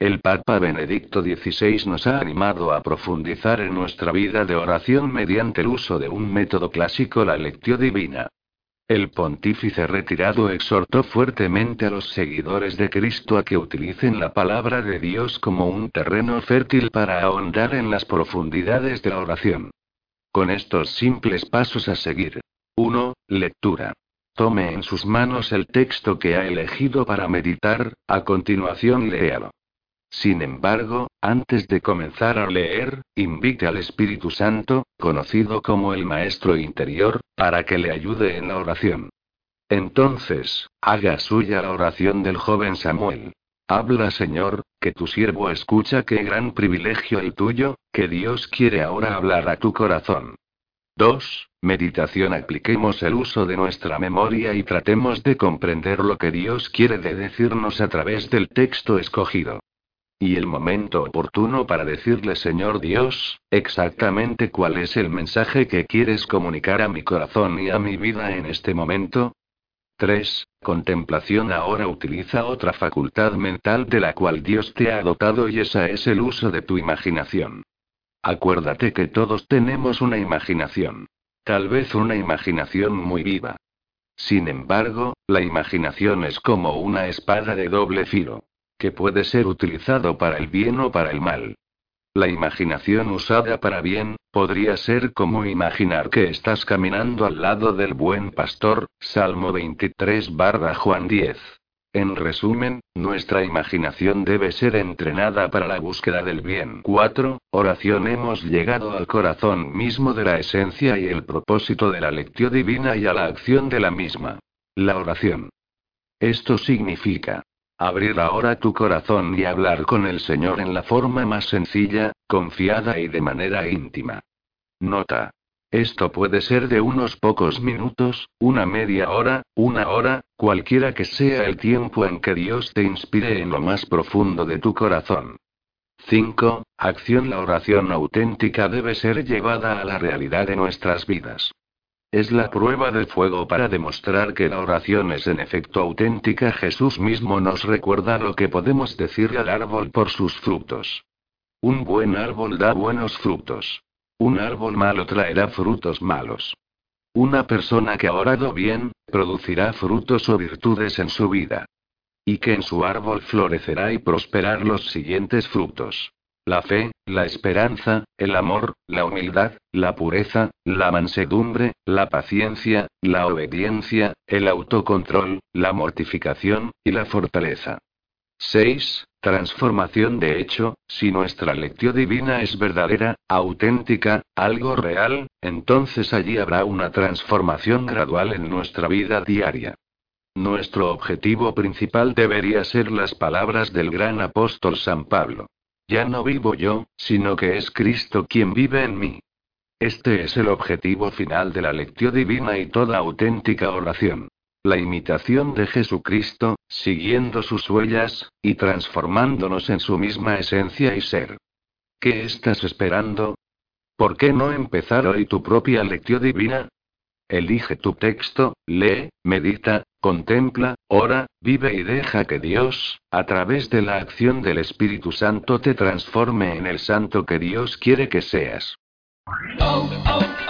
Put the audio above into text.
El Papa Benedicto XVI nos ha animado a profundizar en nuestra vida de oración mediante el uso de un método clásico, la lectio divina. El pontífice retirado exhortó fuertemente a los seguidores de Cristo a que utilicen la palabra de Dios como un terreno fértil para ahondar en las profundidades de la oración. Con estos simples pasos a seguir. 1. Lectura. Tome en sus manos el texto que ha elegido para meditar, a continuación léalo. Sin embargo, antes de comenzar a leer, invite al Espíritu Santo, conocido como el Maestro Interior, para que le ayude en la oración. Entonces, haga suya la oración del joven Samuel. Habla Señor, que tu siervo escucha qué gran privilegio el tuyo, que Dios quiere ahora hablar a tu corazón. 2. Meditación. Apliquemos el uso de nuestra memoria y tratemos de comprender lo que Dios quiere de decirnos a través del texto escogido. Y el momento oportuno para decirle Señor Dios, exactamente cuál es el mensaje que quieres comunicar a mi corazón y a mi vida en este momento. 3. Contemplación ahora utiliza otra facultad mental de la cual Dios te ha dotado y esa es el uso de tu imaginación. Acuérdate que todos tenemos una imaginación. Tal vez una imaginación muy viva. Sin embargo, la imaginación es como una espada de doble filo que puede ser utilizado para el bien o para el mal. La imaginación usada para bien, podría ser como imaginar que estás caminando al lado del buen pastor, Salmo 23 barra Juan 10. En resumen, nuestra imaginación debe ser entrenada para la búsqueda del bien. 4. Oración Hemos llegado al corazón mismo de la esencia y el propósito de la lección divina y a la acción de la misma. La oración. Esto significa, Abrir ahora tu corazón y hablar con el Señor en la forma más sencilla, confiada y de manera íntima. Nota. Esto puede ser de unos pocos minutos, una media hora, una hora, cualquiera que sea el tiempo en que Dios te inspire en lo más profundo de tu corazón. 5. Acción La oración auténtica debe ser llevada a la realidad de nuestras vidas. Es la prueba de fuego para demostrar que la oración es en efecto auténtica. Jesús mismo nos recuerda lo que podemos decir al árbol por sus frutos. Un buen árbol da buenos frutos. Un árbol malo traerá frutos malos. Una persona que ha orado bien, producirá frutos o virtudes en su vida. Y que en su árbol florecerá y prosperar los siguientes frutos la fe, la esperanza, el amor, la humildad, la pureza, la mansedumbre, la paciencia, la obediencia, el autocontrol, la mortificación, y la fortaleza. 6. Transformación de hecho, si nuestra lección divina es verdadera, auténtica, algo real, entonces allí habrá una transformación gradual en nuestra vida diaria. Nuestro objetivo principal debería ser las palabras del gran apóstol San Pablo. Ya no vivo yo, sino que es Cristo quien vive en mí. Este es el objetivo final de la lección divina y toda auténtica oración. La imitación de Jesucristo, siguiendo sus huellas, y transformándonos en su misma esencia y ser. ¿Qué estás esperando? ¿Por qué no empezar hoy tu propia lección divina? Elige tu texto, lee, medita, contempla, ora, vive y deja que Dios, a través de la acción del Espíritu Santo, te transforme en el santo que Dios quiere que seas. Oh, oh, oh,